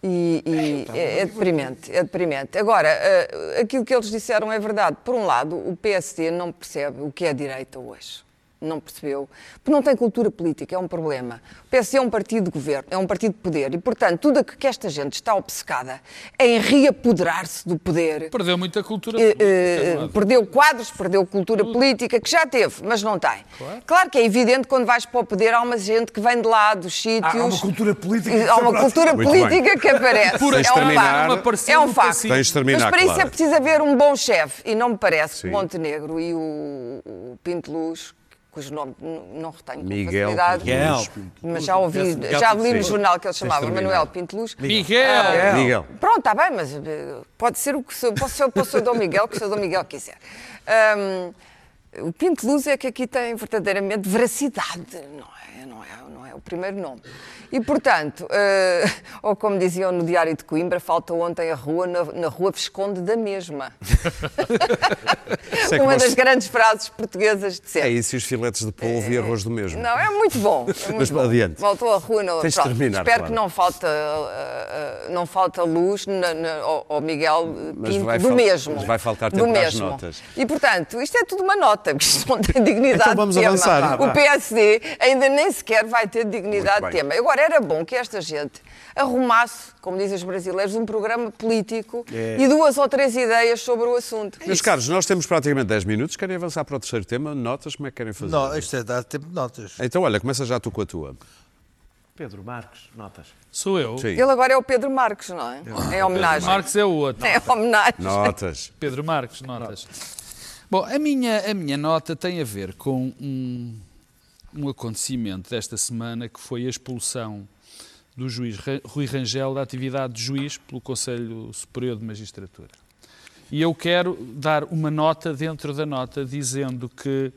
E, e é, é deprimente, é deprimente. Agora, eh, aquilo que eles disseram é verdade. Por um lado, o PSD não percebe o que é direita hoje. Não percebeu. Porque não tem cultura política, é um problema. O PSD é um partido de governo, é um partido de poder. E, portanto, tudo o que esta gente está obcecada é em reapoderar-se do poder. Perdeu muita cultura Eh, política, eh, é? perdeu quadros, perdeu cultura política, que já teve, mas não tem. Claro. que é evidente que quando vais para o poder há uma gente que vem de lá, dos sítios. Há uma cultura política que Há uma cultura política que aparece. Por é um facto. É um facto. Tens terminar, Mas para isso Clara. é preciso haver um bom chefe. E não me parece Sim. que Montenegro e o, o Pinto Luz, cujo nome não retenho com Miguel facilidade. Miguel. Mas já ouvi, Miguel já li no jornal que ele chamava. Manuel Pinto Luz. Miguel! Ah, Miguel. Pronto, está bem, mas pode ser o que se- pode ser o Sr. Dom Miguel, que o Sr. Dom Miguel quiser. Ahm, o Pinto Luz é que aqui tem verdadeiramente veracidade, não é? Não é, não é o primeiro nome. E, portanto, eh, ou como diziam no Diário de Coimbra, falta ontem a rua, na, na rua Visconde da mesma. É Uma das grandes frases portuguesas de É sempre. isso e os filetes de polvo e arroz do mesmo. Não, é muito bom. É muito Mas bom. adiante. Voltou à rua. No, Tens pronto. terminar, Espero claro. que não falta, ah, não falta luz na, na, ao, ao Miguel Pinto do mesmo. mas vai faltar tempo para as notas. E, portanto, isto é tudo uma nota, porque isto não tem dignidade Então vamos avançar. O PSD ainda nem sequer vai ter dignidade de tema. Agora, era bom que esta gente arrumasse, como dizem os brasileiros, um programa político e duas ou três ideias sobre o assunto. Meus caros, nós temos praticamente 10 minutos. Querem avançar para o terceiro tema? Notas? Como é que querem fazer? Não, isto é dar tempo de notas. Então, olha, começa já tu com a tua. Pedro Marques, notas. Sou eu. Sim. Ele agora é o Pedro Marques, não é? É homenagem. Marques é o outro. É homenagem. Notas. Pedro Marques, notas. Bom, a minha, a minha nota tem a ver com um, um acontecimento desta semana que foi a expulsão do juiz Rui Rangel da atividade de juiz pelo Conselho Superior de Magistratura. E eu quero dar uma nota dentro da nota dizendo que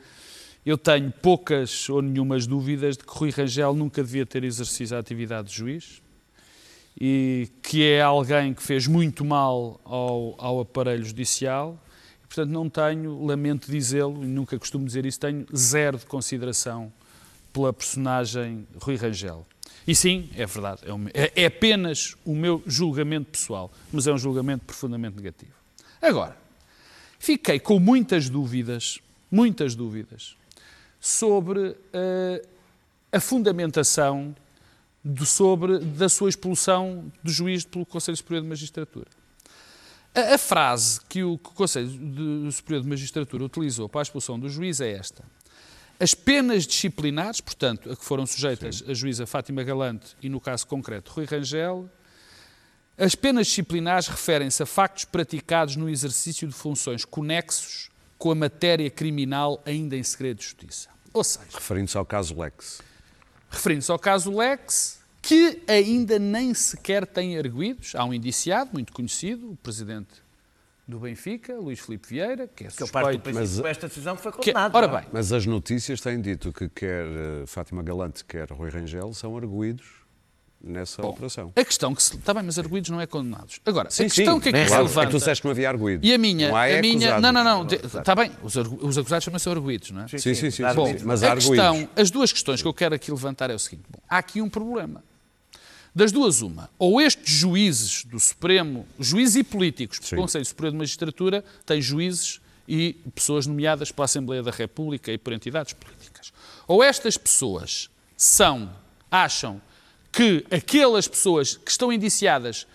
eu tenho poucas ou nenhumas dúvidas de que Rui Rangel nunca devia ter exercido a atividade de juiz e que é alguém que fez muito mal ao, ao aparelho judicial. E, portanto, não tenho, lamento dizê-lo, e nunca costumo dizer isso, tenho zero de consideração pela personagem Rui Rangel. E sim, é verdade, é, é- é apenas o meu julgamento pessoal, mas é um julgamento profundamente negativo. Agora, fiquei com muitas dúvidas, muitas dúvidas, sobre eh, a fundamentação do- sobre da sua expulsão do juiz pelo Conselho Superior de Magistratura. A, a frase que o, que o Conselho de- Superior de Magistratura utilizou para a expulsão do juiz é esta. As penas disciplinares, portanto, a que foram sujeitas a juíza Fátima Galante e, no caso concreto, Rui Rangel, as penas disciplinares referem-se a factos praticados no exercício de funções conexos com a matéria criminal ainda em segredo de justiça. Ou seja, Referindo-se ao caso Lex. referindo-se ao caso Lex, que ainda nem sequer tem arguídos. Há um indiciado muito conhecido, o presidente do Benfica, Luís Filipe Vieira, que é Que suspeito. mas- que com esta decisão foi que- condenado. ora é? bem, Mas as notícias têm dito que quer eh, Fátima Galante, quer Rui Rangel são arguídos nessa operação. a questão que se... Está bem, mas arguídos não é condenados. Agora, Sim, a questão sim, que aqui se claro. É levanta... que tu disseste que não havia arguído. E a minha, Não há é a minha, não, não, não, está bem, os, argu- os acusados também são arguídos, não é? Sim, sim, sim. sim, Bom, sim, mas a há arguídos. questão, as duas questões que eu quero aqui levantar é o seguinte: bom, há aqui um problema. Das duas, uma. Ou estes juízes do Supremo, juízes e políticos, porque Sim. o Conselho Superior de Magistratura tem juízes e pessoas nomeadas pela Assembleia da República e por entidades políticas. Ou estas pessoas são, acham que aquelas pessoas que estão indiciadas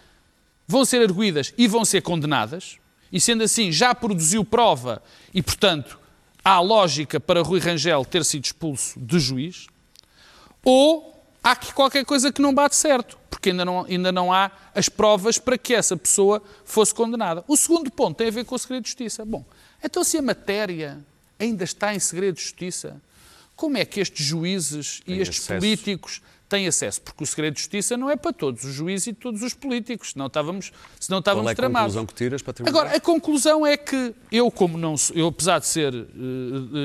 vão ser arguídas e vão ser condenadas, e sendo assim já produziu prova e, portanto, há lógica para Rui Rangel ter sido expulso de juiz, ou há aqui qualquer coisa que não bate certo, porque ainda não, ainda não há as provas para que essa pessoa fosse condenada. O segundo ponto tem a ver com o segredo de justiça. Bom, então se a matéria ainda está em segredo de justiça, como é que estes juízes e Têm estes acesso. políticos têm acesso? Porque o segredo de justiça não é para todos os juízes e todos os políticos, senão estávamos, senão Qual estávamos é a tramados. conclusão que tiras para terminar? Agora, a conclusão é que eu, como não sou, eu, apesar de ser eh,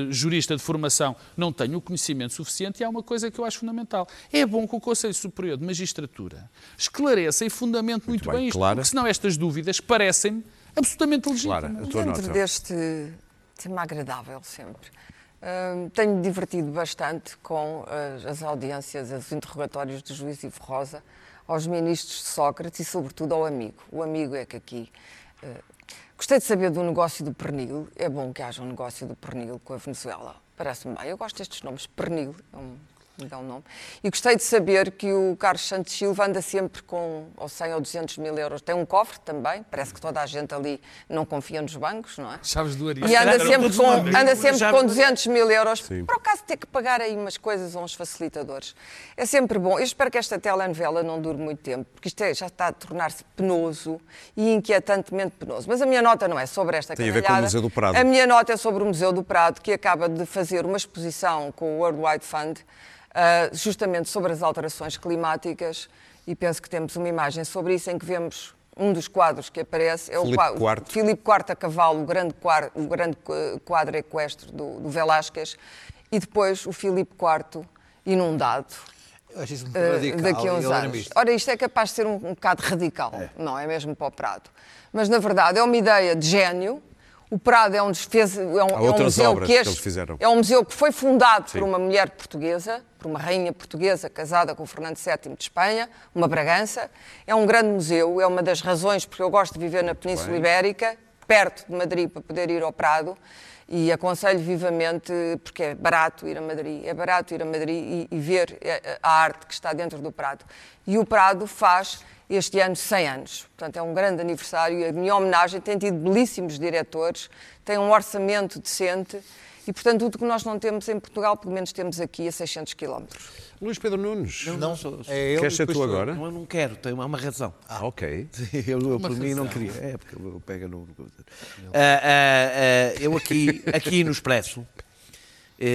jurista de formação, não tenho o conhecimento suficiente e há uma coisa que eu acho fundamental. É bom que o Conselho Superior de Magistratura esclareça e fundamente muito, bem, bem, isto, Clara. porque senão estas dúvidas parecem-me absolutamente legítimas. Clara, a tua Dentro nota. deste tema agradável sempre. Hum, tenho divertido bastante com as, as audiências, os interrogatórios do juiz Ivo Rosa aos ministros de Sócrates e, sobretudo, ao amigo. O amigo é que aqui. eh, gostei de saber do negócio do pernil. É bom que haja um negócio do pernil com a Venezuela. Parece-me bem. Eu gosto destes nomes. Pernil. É um, me dá um nome. E gostei de saber que o Carlos Santos Silva anda sempre com ou 100 ou 200 mil euros. Tem um cofre também. Parece que toda a gente ali não confia nos bancos, não é? Chaves do Arias. E anda sempre com, anda sempre com 200 mil euros, Sim. por acaso ter que pagar aí umas coisas a uns facilitadores. É sempre bom. Eu espero que esta telenovela não dure muito tempo, porque isto é- já está a tornar-se penoso e inquietantemente penoso. Mas a minha nota não é sobre esta Tem a ver com o. Museu do Prado. A minha nota é sobre o Museu do Prado, que acaba de fazer uma exposição com o World Wide Fund, ah, justamente sobre as alterações climáticas, e penso que temos uma imagem sobre isso em que vemos um dos quadros que aparece é o Filipe IV. Filipe IV a cavalo, o grande, quar- o grande quadro equestre do, do Velázquez, e depois o Filipe IV inundado. Eu acho isso muito eh, radical daqui a uns anos. Ora, isto é capaz de ser um, um bocado radical, não é mesmo para o Prado. Mas, na verdade, é uma ideia de gênio. O Prado é um, é um, é um museu que, que este- fizeram. é um museu que foi fundado Sim. por uma mulher portuguesa, por uma rainha portuguesa casada com o Fernando VII de Espanha, uma Bragança. É um grande museu, é uma das razões porque eu gosto de viver na Península bem. Ibérica, perto de Madrid, para poder ir ao Prado. E aconselho vivamente, porque é barato ir a Madrid, é barato ir a Madrid e, e ver eh, a arte que está dentro do Prado. E o Prado faz este ano 100 anos. Portanto, é um grande aniversário e a minha homenagem tem tido belíssimos diretores, tem um orçamento decente e, portanto, tudo que nós não temos em Portugal, pelo menos temos aqui a 600 quilómetros. Luís Pedro Nunes, Não, sou- é ele. queres ser tu sou agora? Não, eu não quero, tem uma, uma razão. Ah, ok. [LAUGHS] Eu, eu por mim não queria. É, porque eu pego no. Ah, ah, ah, eu aqui, aqui no Expresso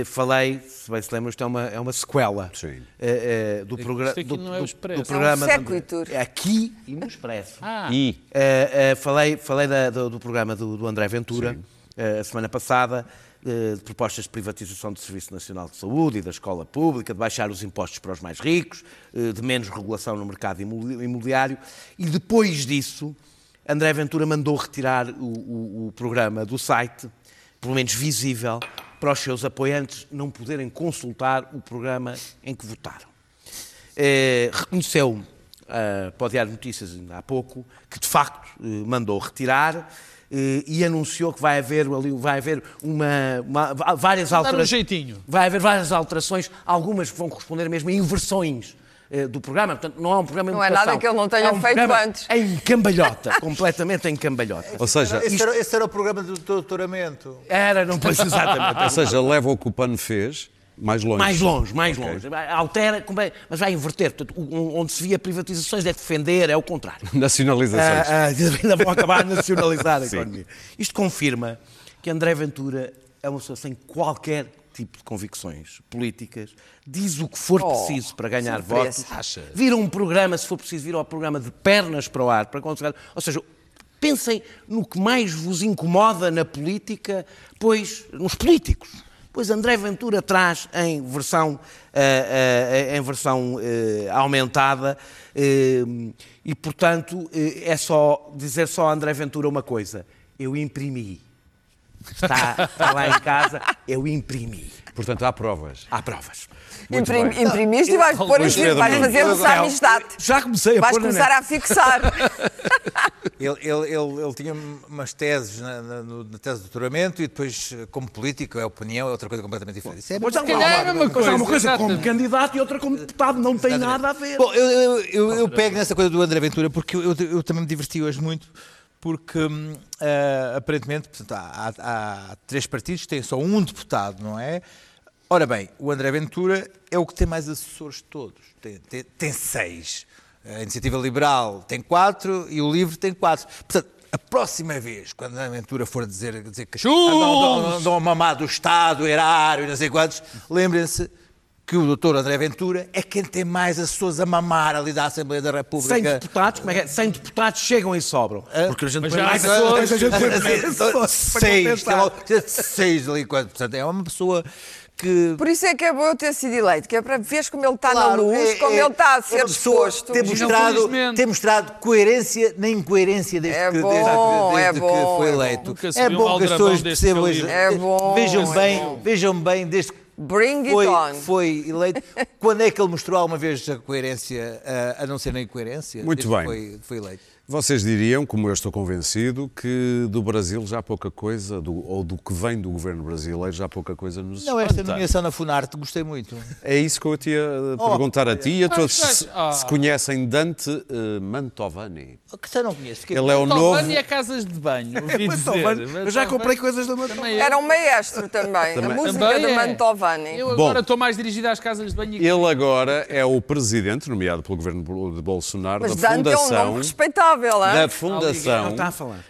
falei, se bem se lembram, isto é uma, é uma sequela Sim. eh, eh, do, progra do, não é o do- Expresso. do programa. É um. É aqui e no Expresso. Ah, E Eh, eh, falei falei da- do, do programa do, do André Ventura eh, a semana passada, eh, de propostas de privatização do Serviço Nacional de Saúde e da escola pública, de baixar os impostos para os mais ricos, eh, de menos regulação no mercado imobiliário. E depois disso, André Ventura mandou retirar o, o- o programa do site, pelo menos visível, para os seus apoiantes não poderem consultar o programa em que votaram. Eh, reconheceu ah, para o Diário de Notícias ainda há pouco que de facto eh, mandou retirar eh, e anunciou que vai haver ali vai haver uma, uma- vá- várias Dar um alterações jeitinho. vai haver várias alterações algumas que vão corresponder mesmo a inversões do programa, portanto não é um programa de Não é nada que ele não tenha é um feito antes. em cambalhota, [LAUGHS] completamente em cambalhota. Ou seja, Esse era, esse era o programa do doutoramento. Era, não pois exatamente. ou seja, leva o que o PAN fez mais longe. Mais longe, mais longe. Vai- Altera, é- mas vai inverter. Portanto, onde se via privatizações é defender, é o contrário. Nacionalizações. Ah, ah, ainda vão acabar a nacionalizar a [LAUGHS] economia. Isto confirma que André Ventura é uma pessoa sem qualquer tipo de convicções políticas, diz o que for Oh, preciso para ganhar votos, Acha? vira um programa, se for preciso, vira o programa de pernas para o ar, para conseguir. Ou seja, pensem no que mais vos incomoda na política, pois, nos políticos. Pois André Ventura traz em versão, eh, eh, em versão eh, aumentada e, portanto, é só dizer só a André Ventura uma coisa. Eu imprimi. Está, está lá em casa, eu imprimi. Portanto, há provas. Há provas. Muito Imprim- bem. imprimiste e vais pôr vais Nunes. fazer-nos a amistade. Já comecei a Vais pôr começar a fixar. [LAUGHS] Ele, ele, ele, ele tinha umas teses na, na- na tese de doutoramento e depois, como político, é opinião, é outra coisa completamente diferente. Isso é uma, calhar é a mesma pois há uma coisa, coisa como candidato e outra como deputado, não tem nada a ver. Bom, eu, eu, eu, eu pego nessa coisa do André Ventura porque eu, eu, eu também me diverti hoje muito, porque ah, aparentemente portanto, há, há- há três partidos que têm só um deputado, não é? Ora bem, o André Ventura é o que tem mais assessores de todos, tem, tem, tem seis. A Iniciativa Liberal tem quatro e o Livre tem quatro. Portanto, a próxima vez, quando a André Ventura for dizer, dizer que andam, andam, andam a mamar do Estado, erário e não sei quantos, lembrem-se que o doutor André Ventura é quem tem mais assessores a mamar ali da Assembleia da 100 República. deputados, como é que é? 100 deputados chegam e sobram. Porque a gente põe mais pessoas- pessoas, a gente põe Seis, seis ali, quatro. portanto, é uma pessoa que. Por isso é que é bom eu ter sido eleito, que é para veres como ele está na Claro, luz, é- como é- ele está a é ser disposto. Tem mostrado, tem mostrado coerência na incoerência desde, É que, bom, desde, é desde bom, que foi é bom. eleito. Se É viu um bom que as pessoas percebam. É bom, Vejam é bem, bom. vejam bem desde que Bring it foi, on. foi eleito. Quando é que ele mostrou alguma vez a coerência, a, a não ser na incoerência? Muito desde bem. Foi, foi eleito. Vocês diriam, como eu estou convencido, que do Brasil já há pouca coisa, do- ou do que vem do governo brasileiro, já há pouca coisa nos Não, esta nomeação na Funarte gostei muito. É isso que eu te ia perguntar a ti e a todos mas- se, ah. se conhecem Dante eh, Mantovani. Que você não conhece. Ele é o novo... Tovani e a casas de banho, [LAUGHS] ouvi Mas, dizer. Tobano, Eu já comprei coisas da Mantovani. Também eu. Era um maestro também. A música Também de é. Mantovani. Eu Bom. agora estou mais dirigido às casas de banho Ele agora é o presidente, nomeado pelo governo de Bolsonaro, Mas da Dante é um Fundação, nome respeitável, da hein? Fundação.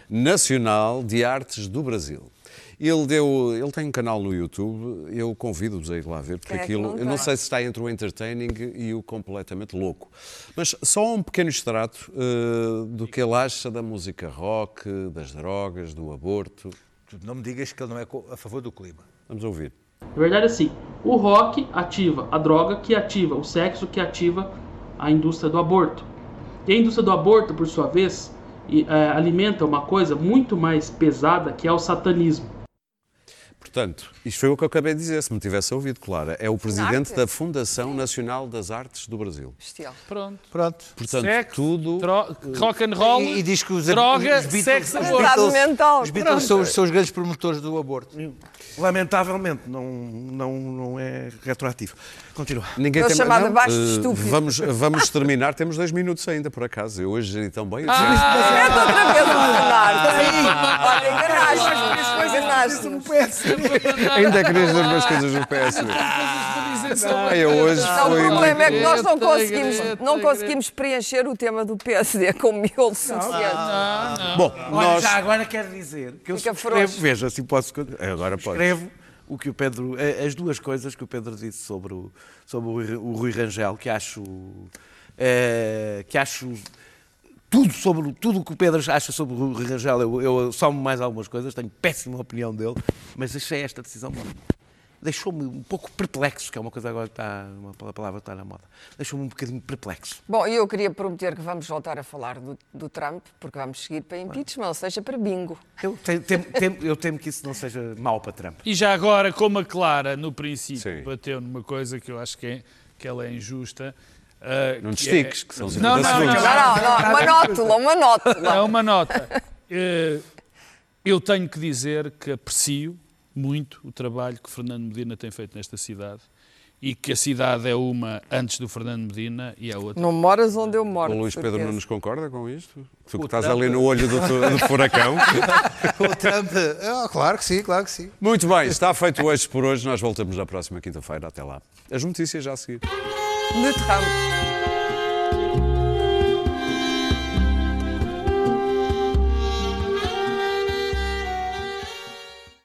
Nacional de Artes do Brasil. Ele, deu, ele tem um canal no YouTube, eu convido-vos a ir lá ver, porque é aquilo, não eu não sei se está entre o entertaining e o completamente louco. Mas só um pequeno extrato eh, do que ele acha da música rock, das drogas, do aborto. Tu Não me digas que ele não é a favor do clima. Vamos ouvir. Na verdade, assim, o rock ativa a droga que ativa o sexo que ativa a indústria do aborto. E a indústria do aborto, por sua vez, eh, alimenta uma coisa muito mais pesada que é o satanismo. Portanto, isto foi o que eu acabei de dizer, se me tivesse ouvido, Clara. É o presidente da Fundação Nacional das Artes do Brasil. Bestial. Pronto. Pronto. Portanto, Sexo, tudo. rock and roll, E, e diz que os, droga, os Beatles, sexo, os aborto. Estado mental. os Beatles são, os- são os grandes promotores do aborto. Lamentavelmente, não, não, não é retroativo. Continua. Ninguém É tem chamado não, baixo eh, estúpido. Vamos, vamos terminar, temos dois minutos ainda, por acaso. Eu hoje geri tão bem. eu Mete outra vez o Bernardo. Olha, enganaste. Enganaste. Ainda querias dizer umas coisas no PSD. Não, eu hoje Não, o problema é que nós não conseguimos, não conseguimos preencher o tema do PSD com miolo suficiente. Bom, Nós- já agora quero dizer que eu frouxo. veja, assim posso. Agora pode. Escrevo o que o Pedro. eh, As duas coisas que o Pedro disse sobre o, sobre o, Rui- o Rui Rangel, que acho. eh, que acho. Tudo sobre tudo o que o Pedro acha sobre o Rui Rangel, eu, eu somo mais algumas coisas, tenho péssima opinião dele, mas achei esta decisão deixou-me um pouco perplexo, que é uma coisa agora que está, uma palavra que está na moda. Deixou-me um bocadinho perplexo. Bom, e eu queria prometer que vamos voltar a falar do, do Trump, porque vamos seguir para impeachment, ou seja, para bingo. Eu temo, temo- temo- eu temo que isso não seja mau para Trump. E já agora, como a Clara, no princípio, Sim. bateu numa coisa que eu acho que, é, que ela é injusta. Ah, Não te que é- que são 50 Não, não, não. Não, não, não, uma nótula, uma nótula. É uma nota. Eh, Eu tenho que dizer que aprecio muito o trabalho que Fernando Medina tem feito nesta cidade e que a cidade é uma antes do Fernando Medina e a outra. Não moras onde eu moro. O Luís Pedro não nos concorda com isto? Tu que estás ali no olho do, do furacão. [LAUGHS] O Trump. Ah, claro que sim, claro que sim. Muito bem, está feito hoje por hoje. Nós voltamos na próxima quinta-feira. Até lá. As notícias já a seguir. De Trump.